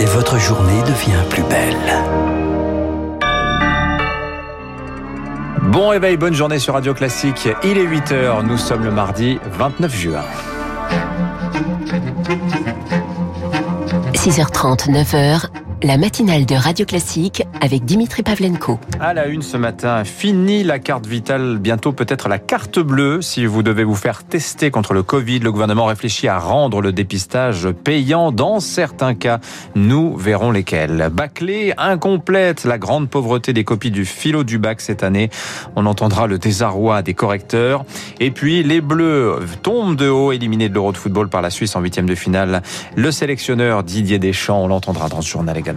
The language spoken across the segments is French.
et votre journée devient plus belle. Bon réveil, bonne journée sur Radio Classique. Il est 8h, nous sommes le mardi 29 juin. 6h30, 9h, la matinale de Radio Classique avec Dimitri Pavlenko. À la une ce matin, fini la carte vitale, bientôt peut-être la carte bleue. Si vous devez vous faire tester contre le Covid, le gouvernement réfléchit à rendre le dépistage payant dans certains cas. Nous verrons lesquels. Bâclée, incomplète, la grande pauvreté des copies du philo du bac cette année. On entendra le désarroi des correcteurs. Et puis, les Bleus tombent de haut, éliminés de l'Euro de football par la Suisse en huitième de finale. Le sélectionneur Didier Deschamps, on l'entendra dans ce journal également.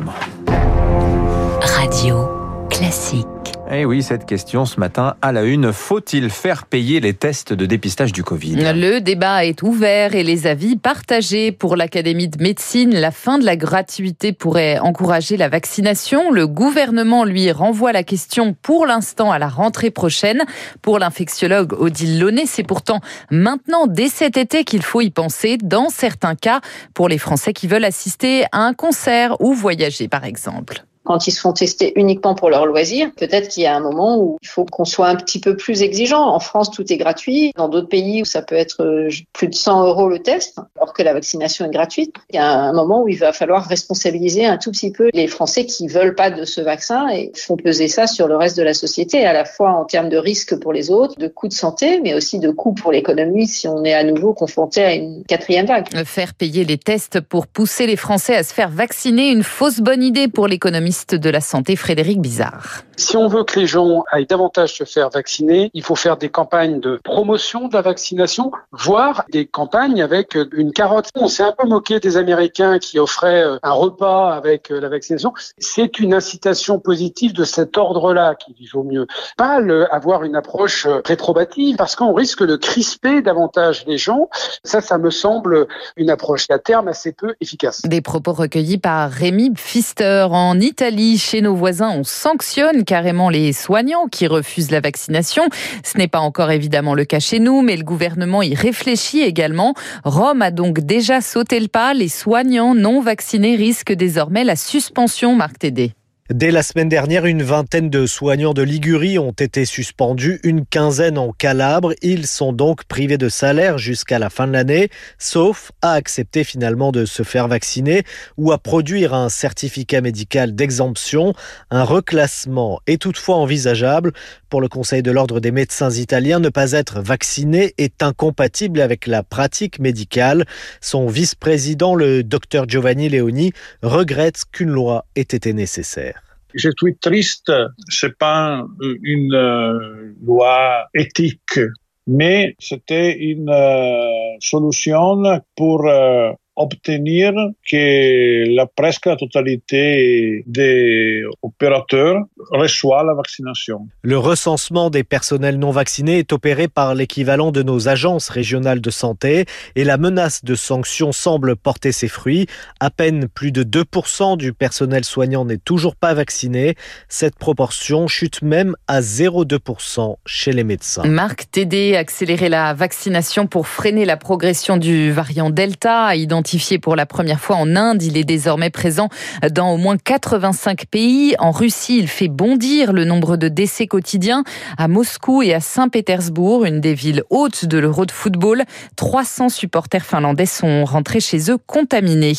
Radio Classique. Eh oui, cette question ce matin à la une. Faut-il faire payer les tests de dépistage du Covid? Le débat est ouvert et les avis partagés pour l'Académie de médecine. La fin de la gratuité pourrait encourager la vaccination. Le gouvernement, lui, renvoie la question pour l'instant à la rentrée prochaine. Pour l'infectiologue Odile Launay, c'est pourtant maintenant, dès cet été, qu'il faut y penser. Dans certains cas, pour les Français qui veulent assister à un concert ou voyager, par exemple quand ils se font tester uniquement pour leur loisir, peut-être qu'il y a un moment où il faut qu'on soit un petit peu plus exigeant. En France, tout est gratuit. Dans d'autres pays où ça peut être euh, plus de 100 euros le test, alors que la vaccination est gratuite, il y a un moment où il va falloir responsabiliser un tout petit peu les Français qui veulent pas de ce vaccin et font peser ça sur le reste de la société, à la fois en termes de risques pour les autres, de coûts de santé, mais aussi de coûts pour l'économie si on est à nouveau confronté à une quatrième vague. Faire payer les tests pour pousser les Français à se faire vacciner, une fausse bonne idée pour l'économie de la santé Frédéric Bizarre. Si on veut que les gens aillent davantage se faire vacciner, il faut faire des campagnes de promotion de la vaccination, voire des campagnes avec une carotte. On s'est un peu moqué des Américains qui offraient euh, un repas avec euh, la vaccination. C'est une incitation positive de cet ordre-là qu'il vaut mieux. Pas avoir une approche euh, réprobative parce qu'on risque de crisper davantage les gens. Ça, ça me semble une approche à terme assez peu efficace. Des propos recueillis par Rémi Pfister en Italie. Chez nos voisins, on sanctionne carrément les soignants qui refusent la vaccination. Ce n'est pas encore évidemment le cas chez nous, mais le gouvernement y réfléchit également. Rome a donc déjà sauté le pas. Les soignants non vaccinés risquent désormais la suspension, Marc Tédé. Dès la semaine dernière, une vingtaine de soignants de Ligurie ont été suspendus, une quinzaine en Calabre. Ils sont donc privés de salaire jusqu'à la fin de l'année, sauf à accepter finalement de se faire vacciner ou à produire un certificat médical d'exemption. Un reclassement est toutefois envisageable. Pour le Conseil de l'ordre des médecins italiens, ne pas être vacciné est incompatible avec la pratique médicale. Son vice-président, le docteur Giovanni Leoni, regrette qu'une loi ait été nécessaire. Je suis triste, c'est pas une euh, loi éthique, mais c'était une euh, solution pour euh, obtenir que la presque la totalité des opérateurs reçoit la vaccination. Le recensement des personnels non vaccinés est opéré par l'équivalent de nos agences régionales de santé et la menace de sanctions semble porter ses fruits. À peine plus de 2% du personnel soignant n'est toujours pas vacciné. Cette proportion chute même à 0,2% chez les médecins. Marc Tédé, accélérer la vaccination pour freiner la progression du variant Delta, identifié pour la première fois en Inde. Il est désormais présent dans au moins 85 pays. En Russie, il fait bondir le nombre de décès quotidiens. À Moscou et à Saint-Pétersbourg, une des villes hautes de l'Euro de football, 300 supporters finlandais sont rentrés chez eux contaminés.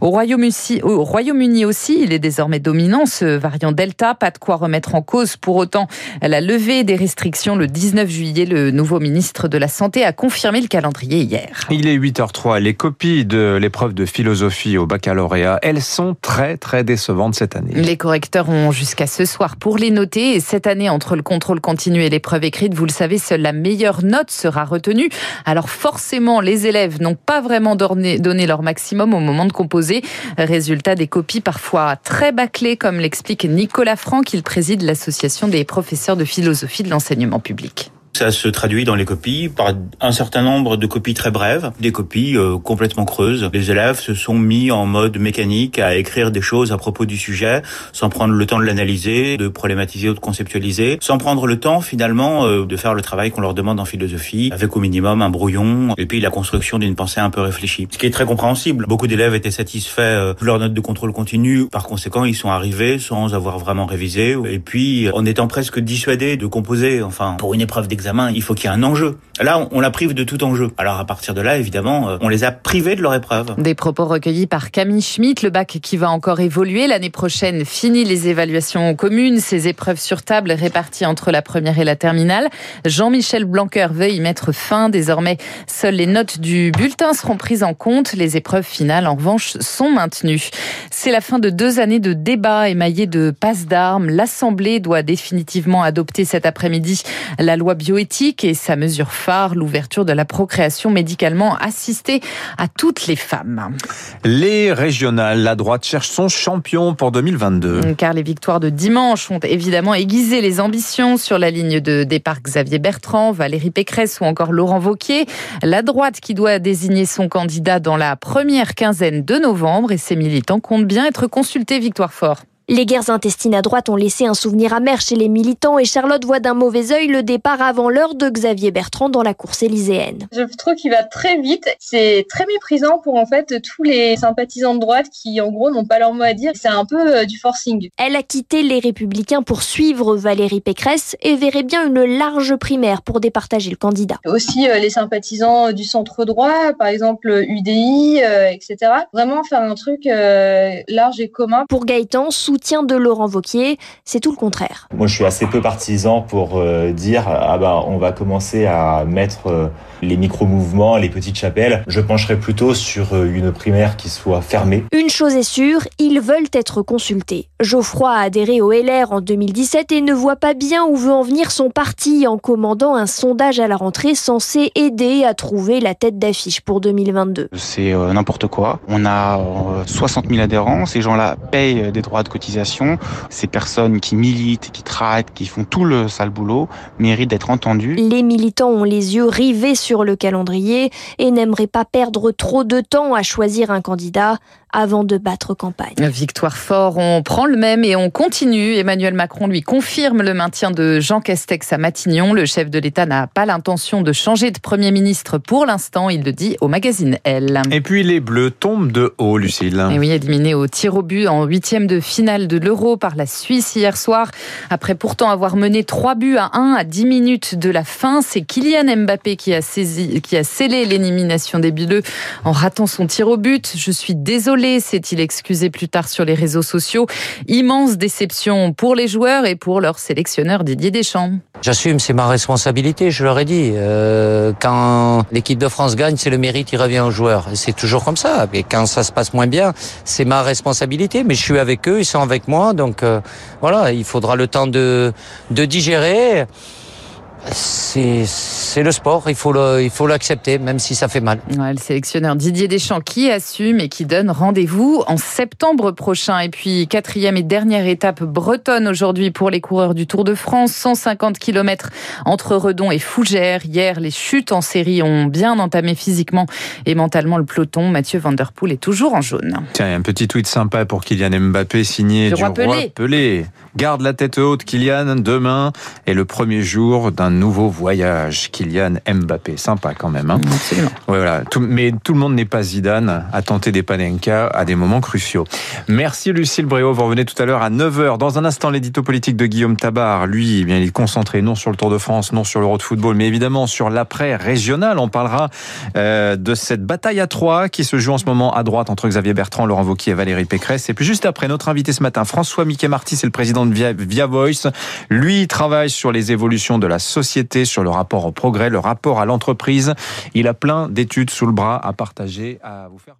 Au Royaume-Uni aussi, il est désormais dominant ce variant Delta. Pas de quoi remettre en cause pour autant la levée des restrictions le 19 juillet. Le nouveau ministre de la Santé a confirmé le calendrier hier. Il est 8h03. Les copies de l'épreuve de philosophie au baccalauréat, elles sont très très décevantes cette année. Les correcteurs ont jusqu'à ce soir pour les noter et cette année entre le contrôle continu et l'épreuve écrite, vous le savez, seule la meilleure note sera retenue. Alors forcément, les élèves n'ont pas vraiment donné, leur maximum au moment de composer. Résultat des copies parfois très bâclées comme l'explique Nicolas Franck, il préside l'association des professeurs de philosophie de l'enseignement public. Ça se traduit dans les copies par un certain nombre de copies très brèves, des copies euh, complètement creuses. Les élèves se sont mis en mode mécanique à écrire des choses à propos du sujet sans prendre le temps de l'analyser, de problématiser ou de conceptualiser, sans prendre le temps finalement euh, de faire le travail qu'on leur demande en philosophie, avec au minimum un brouillon et puis la construction d'une pensée un peu réfléchie. Ce qui est très compréhensible. Beaucoup d'élèves étaient satisfaits euh, de leur note de contrôle continu. Par conséquent, ils sont arrivés sans avoir vraiment révisé et puis en étant presque dissuadés de composer. Enfin, pour une épreuve d'examen, il faut qu'il y ait un enjeu. Là, on la prive de tout enjeu. Alors à partir de là, évidemment, euh, on les a privés de leur épreuve. Des propos recueillis par Camille Schmitt, le bac qui va encore évoluer l'année prochaine. Fini les évaluations communes, ces épreuves sur table réparties entre la première et la terminale. Jean-Michel Blanquer veut y mettre fin. Désormais, seules les notes du bulletin seront prises en compte. Les épreuves finales, en revanche, sont maintenues. C'est la fin de deux années de débats émaillés de passes d'armes. L'Assemblée doit définitivement adopter cet après-midi la loi bioéthique et sa mesure phare, l'ouverture de la procréation médicalement assistée à toutes les femmes. Les régionales, la droite cherche son champion pour 2022. Car les victoires de dimanche ont évidemment aiguisé les ambitions sur la ligne de départ Xavier Bertrand, Valérie Pécresse ou encore Laurent Vauquier. La droite qui doit désigner son candidat dans la première quinzaine de novembre et ses militants comptent bien être consultés Victoire Fort. Les guerres intestines à droite ont laissé un souvenir amer chez les militants et Charlotte voit d'un mauvais œil le départ avant l'heure de Xavier Bertrand dans la course élyséenne. Je trouve qu'il va très vite. C'est très méprisant pour en fait tous les sympathisants de droite qui en gros n'ont pas leur mot à dire. C'est un peu euh, du forcing. Elle a quitté les Républicains pour suivre Valérie Pécresse et verrait bien une large primaire pour départager le candidat. Aussi euh, les sympathisants du centre droit, par exemple UDI, euh, etc. Vraiment faire un truc large et commun. Pour Gaëtan, sous soutien de Laurent Vauquier, c'est tout le contraire. Moi, je suis assez peu partisan pour euh, dire ah bah on va commencer à mettre euh, les micro-mouvements, les petites chapelles. Je pencherai plutôt sur euh, une primaire qui soit fermée. Une chose est sûre, ils veulent être consultés. Geoffroy a adhéré au LR en 2017 et ne voit pas bien où veut en venir son parti en commandant un sondage à la rentrée censé aider à trouver la tête d'affiche pour 2022. C'est n'importe quoi. On a 60 000 adhérents. Ces gens-là payent des droits de cotisation ces personnes qui militent, qui traitent, qui font tout le sale boulot, méritent d'être entendues. Les militants ont les yeux rivés sur le calendrier et n'aimeraient pas perdre trop de temps à choisir un candidat avant de battre campagne. Victoire fort, on prend le même et on continue. Emmanuel Macron lui confirme le maintien de Jean Castex à Matignon. Le chef de l'État n'a pas l'intention de changer de Premier ministre pour l'instant, il le dit au magazine Elle. Et puis les Bleus tombent de haut, Lucille. Et oui, éliminé au tir au but en huitième de finale de l'Euro par la Suisse hier soir. Après pourtant avoir mené 3 buts à 1 à 10 minutes de la fin, c'est Kylian Mbappé qui a, saisi, qui a scellé l'élimination des Bleus en ratant son tir au but. Je suis désolé s'est-il excusé plus tard sur les réseaux sociaux. Immense déception pour les joueurs et pour leur sélectionneur Didier Deschamps. J'assume, c'est ma responsabilité, je leur ai dit. Euh, quand l'équipe de France gagne, c'est le mérite, il revient aux joueurs. C'est toujours comme ça. Et quand ça se passe moins bien, c'est ma responsabilité. Mais je suis avec eux, ils sont avec moi. Donc euh, voilà, il faudra le temps de, de digérer c'est le sport, il faut le, il faut l'accepter, même si ça fait mal. le sélectionneur Didier Deschamps qui assume et qui donne rendez-vous en septembre prochain. Et puis quatrième et dernière étape bretonne aujourd'hui pour les coureurs du Tour de France, 150 km entre Redon et Fougères. Hier, les chutes en série ont bien entamé physiquement et mentalement le peloton. Mathieu Van Der Poel est toujours en jaune. Tiens, un petit tweet sympa pour Kylian Mbappé signé du, roi, Pelé. Garde la tête haute, Kylian. Demain est le premier jour d'un nouveau voyage. Kylian Mbappé, sympa quand même. Hein voilà. mais tout le monde n'est pas Zidane à tenter des panenka à des moments cruciaux. Merci Lucille Bréau. Vous revenez tout à l'heure à 9h. Dans un instant, l'édito politique de Guillaume Tabar. Lui, eh bien, il est concentré non sur le Tour de France, non sur l'Euro de football, mais évidemment sur l'après régional. On parlera euh, de cette bataille à trois qui se joue en ce moment à droite entre Xavier Bertrand, Laurent Wauquiez et Valérie Pécresse. Et puis juste après, notre invité ce matin, François Mickey Marty, c'est le président de Via, Via Voice. Lui, il travaille sur les évolutions de la sur le rapport au progrès, le rapport à l'entreprise. Il a plein d'études sous le bras à partager, à vous faire